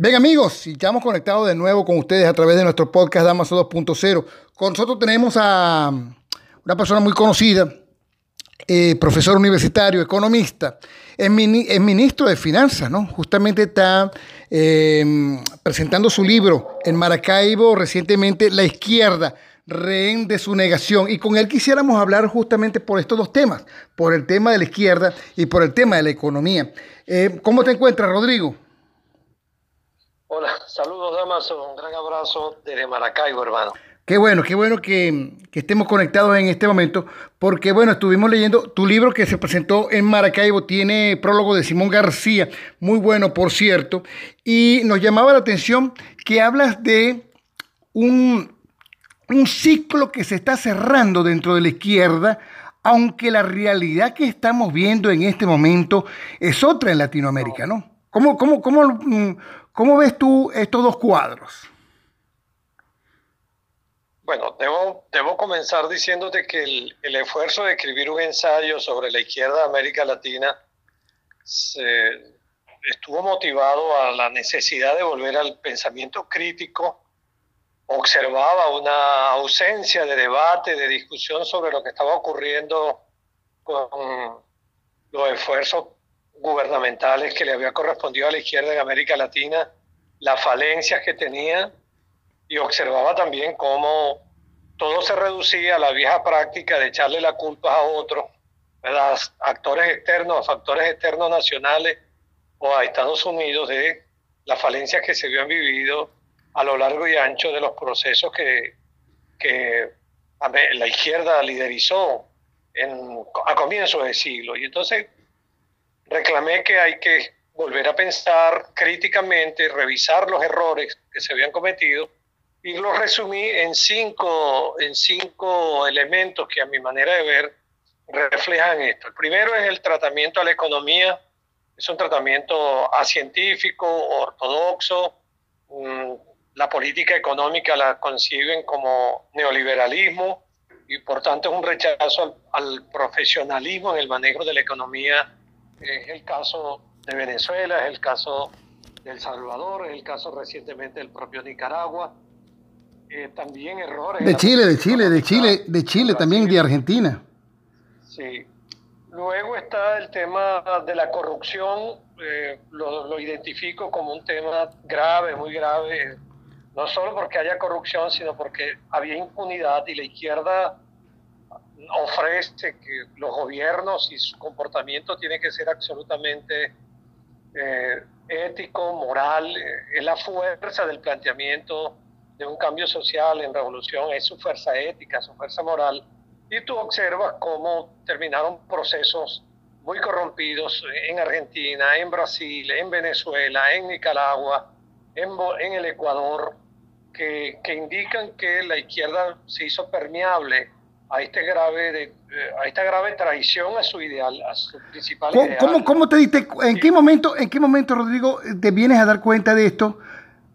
Bien amigos, y ya hemos conectado de nuevo con ustedes a través de nuestro podcast Damaso 2.0. Con nosotros tenemos a una persona muy conocida, eh, profesor universitario, economista, es, ministro de Finanzas, ¿no? Justamente está em, presentando su libro en Maracaibo recientemente, La izquierda, rehén de su negación. Y con él quisiéramos hablar justamente por estos dos temas, por el tema de la izquierda y por el tema de la economía. Eh, ¿Cómo te encuentras, Rodrigo? Hola, saludos Damaso, un gran abrazo desde Maracaibo, hermano. Qué bueno, qué bueno que, estemos conectados en este momento, porque bueno, estuvimos leyendo tu libro que se presentó en Maracaibo, tiene prólogo de Simón García, muy bueno por cierto, y nos llamaba la atención que hablas de un, un ciclo que se está cerrando dentro de la izquierda, aunque la realidad que estamos viendo en este momento es otra en Latinoamérica, ¿no? ¿Cómo, cómo, cómo, mm, ¿Cómo ves tú estos dos cuadros? Bueno, debo, debo comenzar diciéndote que el, esfuerzo de escribir un ensayo sobre la izquierda de América Latina estuvo motivado a la necesidad de volver al pensamiento crítico. Observaba una ausencia de debate, de discusión sobre lo que estaba ocurriendo con los esfuerzos gubernamentales que le había correspondido a la izquierda en América Latina, las falencias que tenía y observaba también cómo todo se reducía a la vieja práctica de echarle la culpa a otros, a actores externos, factores externos nacionales o a Estados Unidos de las falencias que se habían vivido a lo largo y ancho de los procesos que, que la izquierda liderizó en, a comienzos del siglo. Y entonces reclamé que hay que volver a pensar críticamente, revisar los errores que se habían cometido y los resumí en cinco, en cinco elementos que a mi manera de ver reflejan esto. El primero es el tratamiento a la economía, es un tratamiento acientífico, ortodoxo, mm, la política económica la conciben como neoliberalismo y por tanto es un rechazo al, al profesionalismo en el manejo de la economía es el caso de Venezuela, es el caso de El Salvador, es el caso recientemente del propio Nicaragua. Eh, también errores. De Chile, de Chile, de Chile, de Chile también, de Argentina. Sí. Luego está el tema de la corrupción, eh, lo, lo, identifico como un tema grave, muy grave, no solo porque haya corrupción, sino porque había impunidad y la izquierda ofrece que los gobiernos y su comportamiento tiene que ser absolutamente eh, ético, moral, es la fuerza del planteamiento de un cambio social en revolución, es su fuerza ética, su fuerza moral. Y tú observas cómo terminaron procesos muy corrompidos en Argentina, en Brasil, en Venezuela, en Nicaragua, en, en el Ecuador, que, que indican que la izquierda se hizo permeable a, este grave de, a esta grave traición a su ideal, a su principal ¿Cómo, ideal. ¿cómo, te diste, en qué momento, en qué momento, Rodrigo, te vienes a dar cuenta de esto?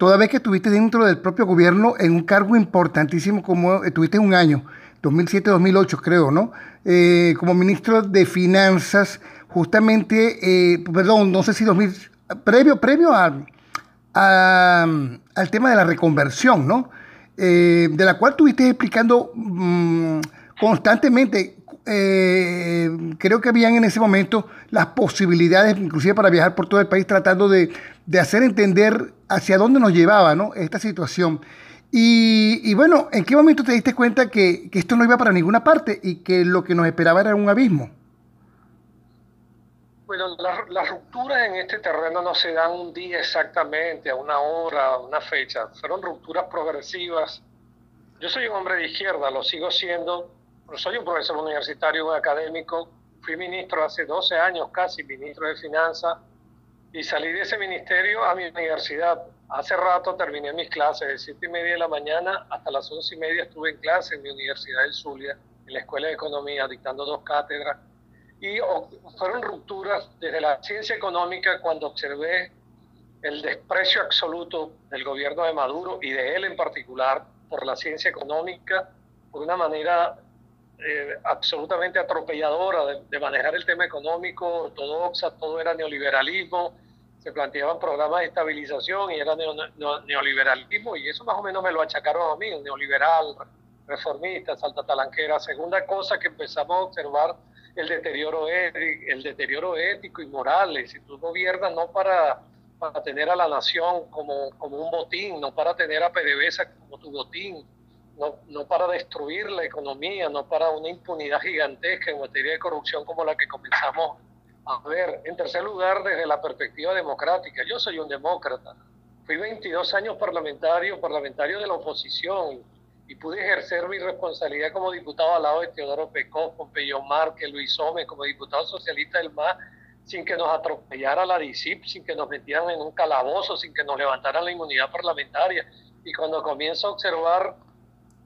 Toda vez que estuviste dentro del propio gobierno en un cargo importantísimo como estuviste un año, 2007-2008 creo, ¿no? Eh, como ministro de Finanzas, justamente, eh, perdón, no sé si 2000, previo, previo a, al tema de la reconversión, ¿no? Eh, de la cual estuviste explicando mm, constantemente. Eh, creo que habían en ese momento las posibilidades, inclusive para viajar por todo el país, tratando de, hacer entender hacia dónde nos llevaba ¿no? esta situación. Y, bueno, ¿en qué momento te diste cuenta que, esto no iba para ninguna parte y que lo que nos esperaba era un abismo? Bueno, las rupturas en este terreno no se dan un día exactamente, a una hora, a una fecha. Fueron rupturas progresivas. Yo soy un hombre de izquierda, lo sigo siendo, soy un profesor universitario, un académico, fui ministro hace 12 años casi, ministro de Finanzas, y salí de ese ministerio a mi universidad. Hace rato terminé mis clases, de 7 y media de la mañana hasta las 11 y media estuve en clase en mi Universidad del Zulia, en la Escuela de Economía, dictando dos cátedras. Y fueron rupturas desde la ciencia económica cuando observé el desprecio absoluto del gobierno de Maduro y de él en particular por la ciencia económica, por una manera eh, absolutamente atropelladora de, manejar el tema económico, ortodoxa, todo era neoliberalismo, se planteaban programas de estabilización y era neoliberalismo y eso más o menos me lo achacaron a mí, un neoliberal, reformista, salta talanquera. Segunda cosa que empezamos a observar, el deterioro, el deterioro ético y moral. Si tú gobiernas no para, para tener a la nación como, como un botín, no para tener a PDVSA como tu botín, no, no para destruir la economía, no para una impunidad gigantesca en materia de corrupción como la que comenzamos a ver. En tercer lugar, desde la perspectiva democrática, yo soy un demócrata. Fui 22 años parlamentario, parlamentario de la oposición y pude ejercer mi responsabilidad como diputado al lado de Teodoro Pecó, Pompeyo Márquez, Luis Ome, como diputado socialista del MAS, sin que nos atropellara la DICIP, sin que nos metieran en un calabozo, sin que nos levantaran la inmunidad parlamentaria. Y cuando comienzo a observar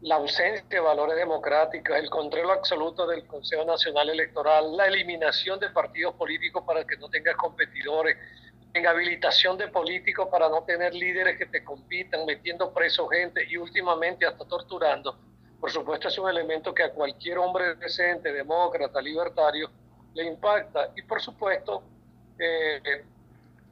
la ausencia de valores democráticos, el control absoluto del Consejo Nacional Electoral, la eliminación de partidos políticos para que no tengas competidores, en habilitación de políticos para no tener líderes que te compitan, metiendo preso gente y últimamente hasta torturando. Por supuesto es un elemento que a cualquier hombre decente, demócrata, libertario, le impacta. Y por supuesto, eh,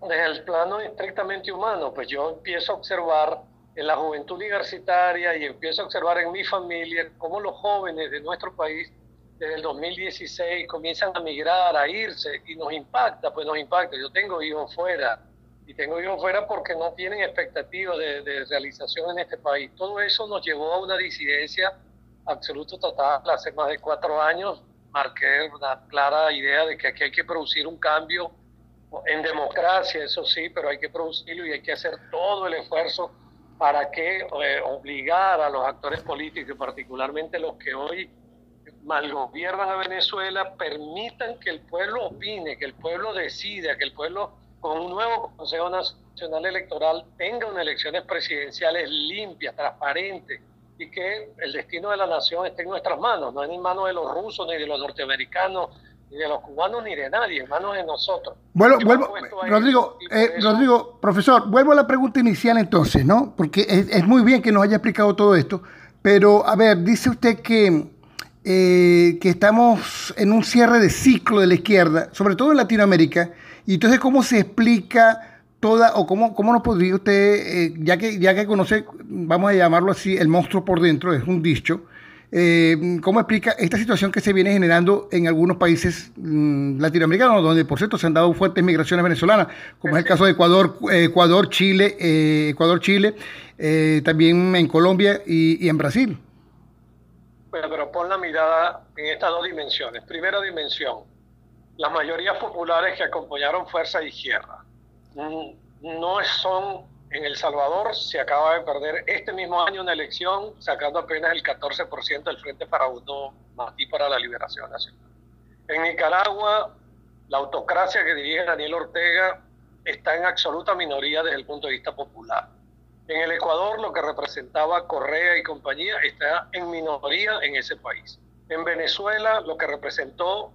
desde el plano estrictamente humano, pues yo empiezo a observar en la juventud universitaria y empiezo a observar en mi familia cómo los jóvenes de nuestro país desde el 2016 comienzan a migrar, a irse y nos impacta, pues nos impacta. Yo tengo hijos fuera y tengo hijos fuera porque no tienen expectativas de, de realización en este país. Todo eso nos llevó a una disidencia absoluta total. Hace más de cuatro años marqué una clara idea de que aquí hay que producir un cambio en democracia, eso sí, pero hay que producirlo y hay que hacer todo el esfuerzo para que eh, obligar a los actores políticos, particularmente los que hoy malgobiernan a Venezuela, permitan que el pueblo opine, que el pueblo decida, que el pueblo con un nuevo Consejo Nacional Electoral tenga unas elecciones presidenciales limpias, transparentes y que el destino de la nación esté en nuestras manos, no en manos de los rusos ni de los norteamericanos ni de los cubanos ni de nadie, en manos de nosotros. Bueno, vuelvo, Rodrigo, eh, Rodrigo, profesor, vuelvo a la pregunta inicial entonces, ¿no? Porque es, muy bien que nos haya explicado todo esto, pero a ver, dice usted que, eh, que estamos en un cierre de ciclo de la izquierda, sobre todo en Latinoamérica, y entonces cómo se explica toda, o cómo, cómo nos podría usted, eh, ya, que, ya que conoce, vamos a llamarlo así, el monstruo por dentro, es un dicho, eh, ¿Cómo explica esta situación que se viene generando en algunos países mm, latinoamericanos, donde por cierto se han dado fuertes migraciones venezolanas, como es el caso de Ecuador, Ecuador, Chile, eh, Ecuador, Chile, eh, también en Colombia y, en Brasil? Bueno, pero pon la mirada en estas dos dimensiones. Primera dimensión, las mayorías populares que acompañaron Fuerza Izquierda mm, no son en El Salvador se acaba de perder este mismo año una elección, sacando apenas el 14% del Frente para Uno y para la Liberación Nacional. En Nicaragua, la autocracia que dirige Daniel Ortega está en absoluta minoría desde el punto de vista popular. En el Ecuador, lo que representaba Correa y compañía está en minoría en ese país. En Venezuela, lo que representó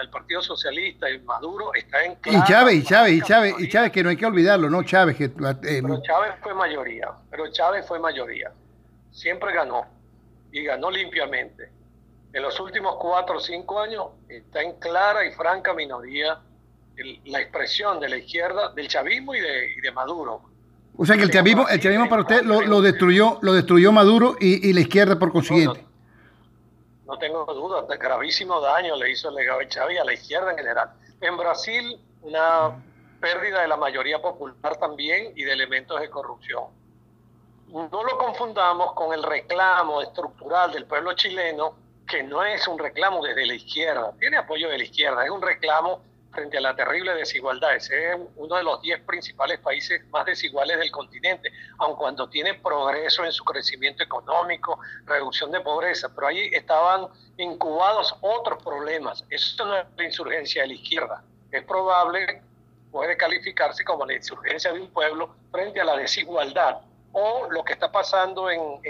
el Partido Socialista y Maduro está en Y Chávez, y Chávez, y Chávez, y Chávez, que no hay que olvidarlo, ¿no? Chávez, que... Eh, pero Chávez fue mayoría, pero Chávez fue mayoría. Siempre ganó, y ganó limpiamente. En los últimos cuatro o cinco años está en clara y franca minoría la expresión de la izquierda, del chavismo y de, Maduro. O sea que el chavismo, el chavismo para usted lo, destruyó, lo destruyó Maduro y, la izquierda por consiguiente no tengo dudas, de gravísimo daño le hizo el legado de Chávez a la izquierda en general. En Brasil, una pérdida de la mayoría popular también y de elementos de corrupción. No lo confundamos con el reclamo estructural del pueblo chileno, que no es un reclamo desde la izquierda, tiene apoyo de la izquierda, es un reclamo frente a la terrible desigualdad. Ese es uno de los 10 principales países más desiguales del continente, aun cuando tiene progreso en su crecimiento económico, reducción de pobreza, pero ahí estaban incubados otros problemas. Eso no es la insurgencia de la izquierda. Es probable, puede calificarse como la insurgencia de un pueblo frente a la desigualdad o lo que está pasando en,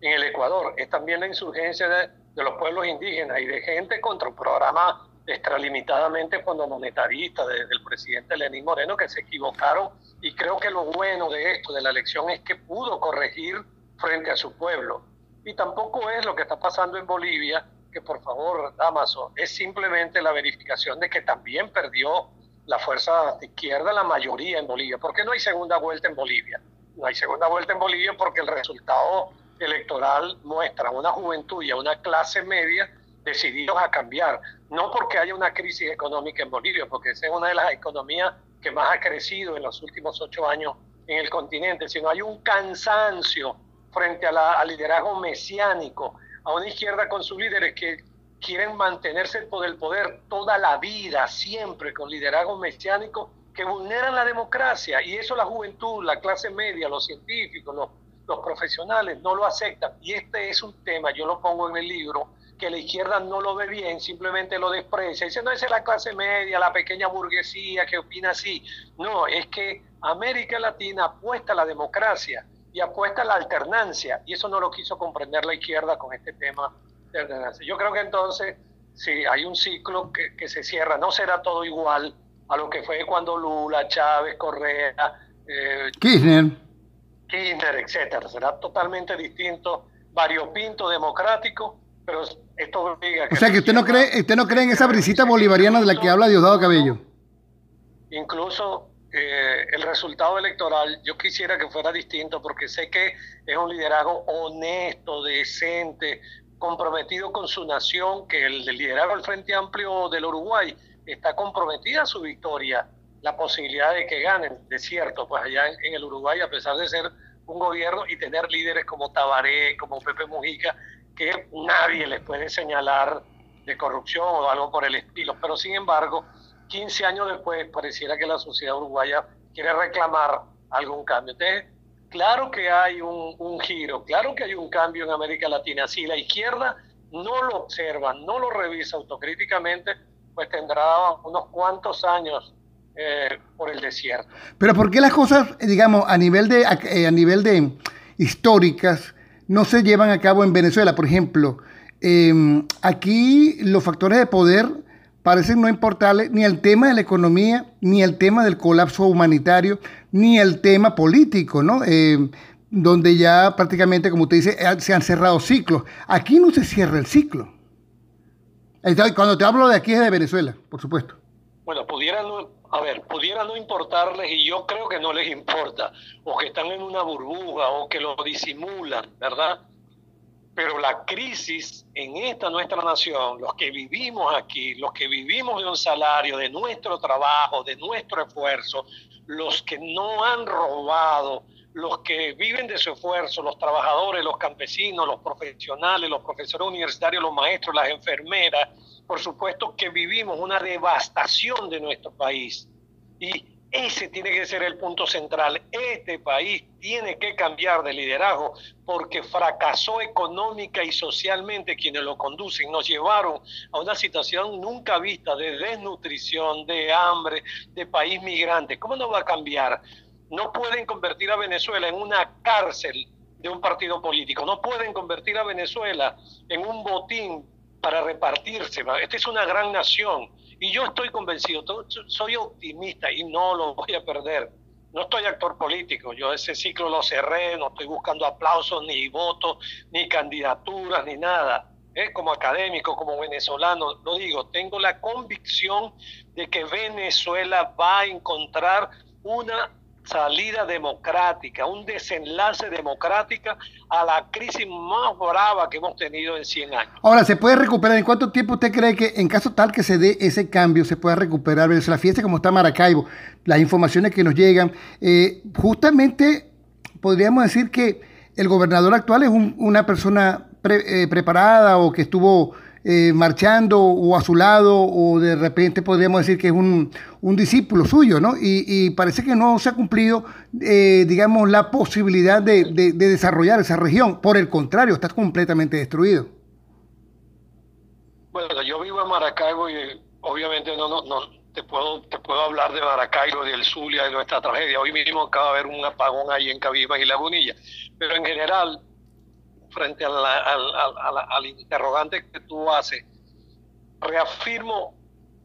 el Ecuador, es también la insurgencia de, los pueblos indígenas y de gente contra un programa extralimitadamente monetarista del presidente Lenín Moreno que se equivocaron y creo que lo bueno de esto, de la elección, es que pudo corregir frente a su pueblo. Y tampoco es lo que está pasando en Bolivia, que por favor, Damaso, es simplemente la verificación de que también perdió la fuerza izquierda la mayoría en Bolivia. ¿Por qué no hay segunda vuelta en Bolivia? No hay segunda vuelta en Bolivia porque el resultado electoral muestra una juventud y a una clase media decididos a cambiar. No porque haya una crisis económica en Bolivia, porque esa es una de las economías que más ha crecido en los últimos ocho años en el continente, sino hay un cansancio frente al liderazgo mesiánico, a una izquierda con sus líderes que quieren mantenerse por el poder toda la vida, siempre con liderazgo mesiánico que vulneran la democracia. Y eso la juventud, la clase media, los científicos, los profesionales no lo aceptan. Y este es un tema, yo lo pongo en el libro, que la izquierda no lo ve bien, simplemente lo desprecia. Dice, no, es la clase media, la pequeña burguesía que opina así. No, es que América Latina apuesta a la democracia y apuesta a la alternancia. Y eso no lo quiso comprender la izquierda con este tema yo creo que entonces, si hay un ciclo que, se cierra, no será todo igual a lo que fue cuando Lula, Chávez, Correa, eh, Kirchner. Kirchner, etcétera. Será totalmente distinto, variopinto, democrático, pero esto obliga O sea que usted no cree, usted no cree en esa brisita bolivariana de la que habla Diosdado Cabello. Incluso eh, el resultado electoral, yo quisiera que fuera distinto porque sé que es un liderazgo honesto, decente, comprometido con su nación, que el, liderazgo del Frente Amplio del Uruguay está comprometida a su victoria, la posibilidad de que ganen, de cierto, pues allá en, el Uruguay, a pesar de ser un gobierno y tener líderes como Tabaré, como Pepe Mujica, que nadie les puede señalar de corrupción o algo por el estilo. Pero sin embargo, 15 años después, pareciera que la sociedad uruguaya quiere reclamar algún cambio. Entonces, Claro que hay un, giro, claro que hay un cambio en América Latina. Si la izquierda no lo observa, no lo revisa autocríticamente, pues tendrá unos cuantos años eh, por el desierto. Pero ¿por qué las cosas, digamos, a nivel de, a, eh, nivel de históricas no se llevan a cabo en Venezuela? Por ejemplo, em, aquí los factores de poder parecen no importarle ni el tema de la economía, ni el tema del colapso humanitario, ni el tema político, ¿no? Eh, donde ya prácticamente, como usted dice, se han cerrado ciclos. Aquí no se cierra el ciclo. Cuando te hablo de aquí es de Venezuela, por supuesto. Bueno, pudiera a ver, pudiera no importarles y yo creo que no les importa, o que están en una burbuja, o que lo disimulan, ¿verdad? Pero la crisis en esta nuestra nación, los que vivimos aquí, los que vivimos de un salario, de nuestro trabajo, de nuestro esfuerzo, los que no han robado, los que viven de su esfuerzo, los trabajadores, los campesinos, los profesionales, los profesores universitarios, los maestros, las enfermeras, por supuesto que vivimos una devastación de nuestro país. Y ese tiene que ser el punto central. Este país tiene que cambiar de liderazgo porque fracasó económica y socialmente quienes lo conducen. Nos llevaron a una situación nunca vista de desnutrición, de hambre, de país migrante. ¿Cómo no va a cambiar? No pueden convertir a Venezuela en una cárcel de un partido político. No pueden convertir a Venezuela en un botín para repartirse. Esta es una gran nación y yo estoy convencido, soy optimista y no lo voy a perder. No estoy actor político, yo ese ciclo lo cerré, no estoy buscando aplausos, ni votos, ni candidaturas, ni nada. ¿eh? Como académico, como venezolano, lo digo, tengo la convicción de que Venezuela va a encontrar una salida democrática, un desenlace democrática a la crisis más brava que hemos tenido en 100 años. Ahora, ¿se puede recuperar? ¿En cuánto tiempo usted cree que en caso tal que se dé ese cambio se pueda recuperar la fiesta como está Maracaibo, las informaciones que nos llegan? Eh, justamente podríamos decir que el gobernador actual es una persona eh, preparada o que estuvo eh, marchando o a su lado o de repente podríamos decir que es un, discípulo suyo, ¿no? Y, parece que no se ha cumplido, eh, digamos, la posibilidad de, desarrollar esa región. Por el contrario, está completamente destruido. Bueno, yo vivo en Maracaibo y obviamente no, no, no te puedo, te puedo hablar de Maracaibo, del Zulia, de nuestra tragedia. Hoy mismo acaba de haber un apagón ahí en Cabima y Lagunilla. Pero en general, frente al interrogante que tú haces, reafirmo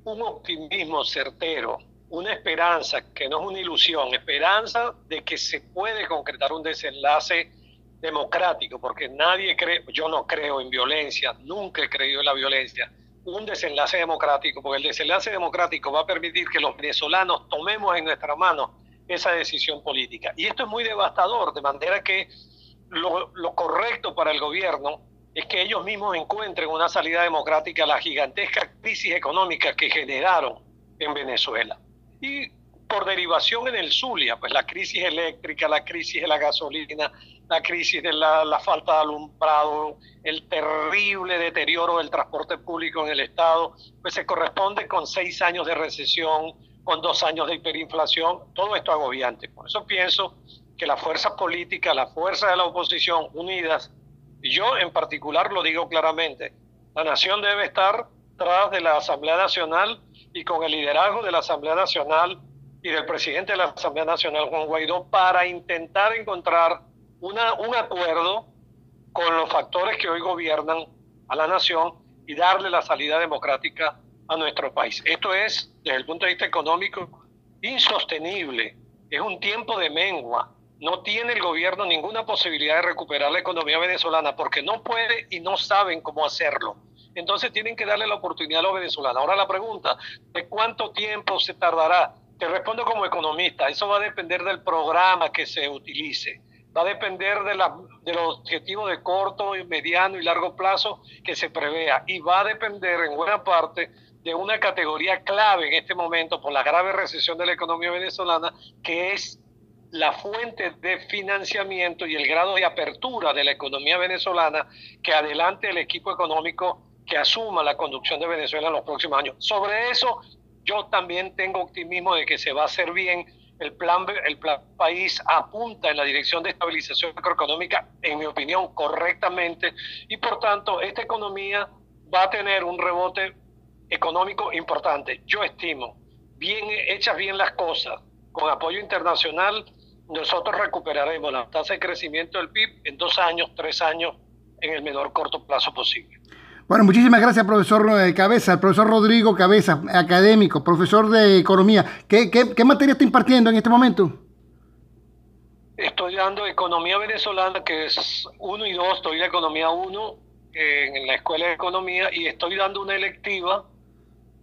un optimismo certero, una esperanza que no es una ilusión, esperanza de que se puede concretar un desenlace democrático, porque nadie cree, yo no creo en violencia, nunca he creído en la violencia, un desenlace democrático, porque el desenlace democrático va a permitir que los venezolanos tomemos en nuestras manos esa decisión política. Y esto es muy devastador, de manera que lo, correcto para el gobierno es que ellos mismos encuentren una salida democrática a la gigantesca crisis económica que generaron en Venezuela. Y por derivación en el Zulia, pues la crisis eléctrica, la crisis de la gasolina, la crisis de la, falta de alumbrado, el terrible deterioro del transporte público en el Estado, pues se corresponde con seis años de recesión, con dos años de hiperinflación, todo esto agobiante. Por eso pienso que las fuerzas políticas, las fuerzas de la oposición unidas, y yo en particular lo digo claramente, la nación debe estar tras de la Asamblea Nacional y con el liderazgo de la Asamblea Nacional y del presidente de la Asamblea Nacional, Juan Guaidó, para intentar encontrar una, un acuerdo con los factores que hoy gobiernan a la nación y darle la salida democrática a nuestro país. Esto es, desde el punto de vista económico, insostenible. Es un tiempo de mengua no tiene el gobierno ninguna posibilidad de recuperar la economía venezolana porque no puede y no saben cómo hacerlo. Entonces tienen que darle la oportunidad a los venezolanos. Ahora la pregunta, ¿de cuánto tiempo se tardará? Te respondo como economista, eso va a depender del programa que se utilice, va a depender de, la, de los objetivos de corto, mediano y largo plazo que se prevea y va a depender en buena parte de una categoría clave en este momento por la grave recesión de la economía venezolana, que es la fuente de financiamiento y el grado de apertura de la economía venezolana que adelante el equipo económico que asuma la conducción de Venezuela en los próximos años. Sobre eso, yo también tengo optimismo de que se va a hacer bien. El plan, el plan país apunta en la dirección de estabilización macroeconómica, en mi opinión, correctamente, y por tanto, esta economía va a tener un rebote económico importante. Yo estimo, bien hechas bien las cosas, con apoyo internacional, nosotros recuperaremos la tasa de crecimiento del PIB en dos años, tres años, en el menor corto plazo posible. Bueno, muchísimas gracias, profesor eh, Cabeza, el profesor Rodrigo Cabeza, académico, profesor de economía. ¿Qué, qué, materia está impartiendo en este momento? Estoy dando economía venezolana, que es uno y dos, estoy en economía uno en la escuela de economía y estoy dando una electiva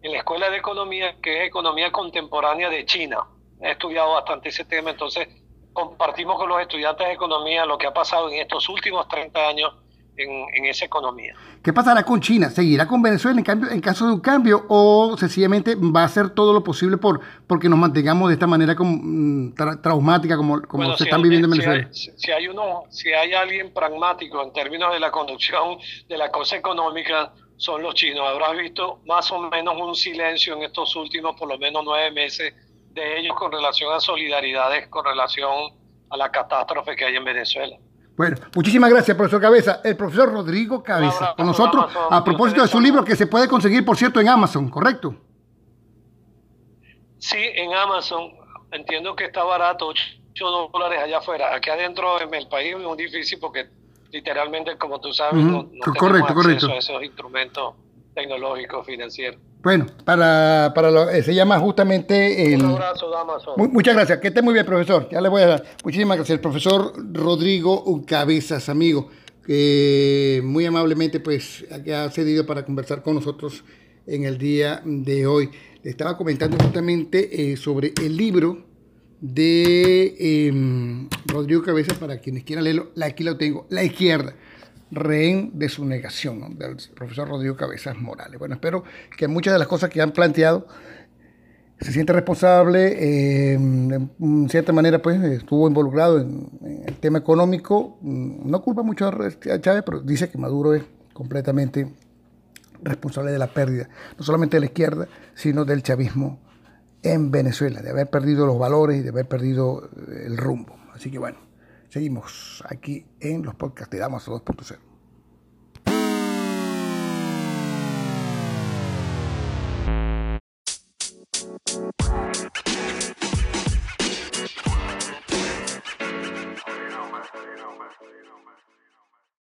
en la escuela de economía que es economía contemporánea de China. He estudiado bastante ese tema, entonces compartimos con los estudiantes de economía lo que ha pasado en estos últimos 30 años en, esa economía. ¿Qué pasará con China? ¿Seguirá con Venezuela en, cambio, en caso de un cambio o sencillamente va a hacer todo lo posible por porque nos mantengamos de esta manera como, mm, traumática como, como se están viviendo en Venezuela? Si hay, uno, si hay alguien pragmático en términos de la conducción de la cosa económica, son los chinos. Habrás visto más o menos un silencio en estos últimos por lo menos nueve meses de ellos con relación a solidaridades, con relación a la catástrofe que hay en Venezuela. Bueno, muchísimas gracias, profesor Cabeza. El profesor Rodrigo Cabeza, con nosotros, a propósito de su libro que se puede conseguir, por cierto, en Amazon, ¿correcto? Sí, en Amazon. Entiendo que está barato, 8 dólares allá afuera. Aquí adentro en el país es muy difícil porque literalmente, como tú sabes, no, correcto, correcto. a esos instrumentos tecnológicos financieros. Bueno, para, para lo, eh, se llama justamente el... Un abrazo, Amazon. muchas gracias, que esté muy bien, profesor. Ya le voy a dar. Muchísimas gracias. El profesor Rodrigo Cabezas, amigo, que muy amablemente pues ha cedido para conversar con nosotros en el día de hoy. Le estaba comentando justamente eh, sobre el libro de em, Rodrigo Cabezas, para quienes quieran leerlo, aquí lo tengo, La Izquierda rehén de su negación, del profesor Rodrigo Cabezas Morales. Bueno, espero que muchas de las cosas que han planteado se siente responsable, eh, en cierta manera pues estuvo involucrado en, el tema económico, no culpa mucho a Chávez, pero dice que Maduro es completamente responsable de la pérdida, no solamente de la izquierda, sino del chavismo en Venezuela, de haber perdido los valores y de haber perdido el rumbo. Así que bueno. Seguimos aquí en los podcasts de Damaso 2.0.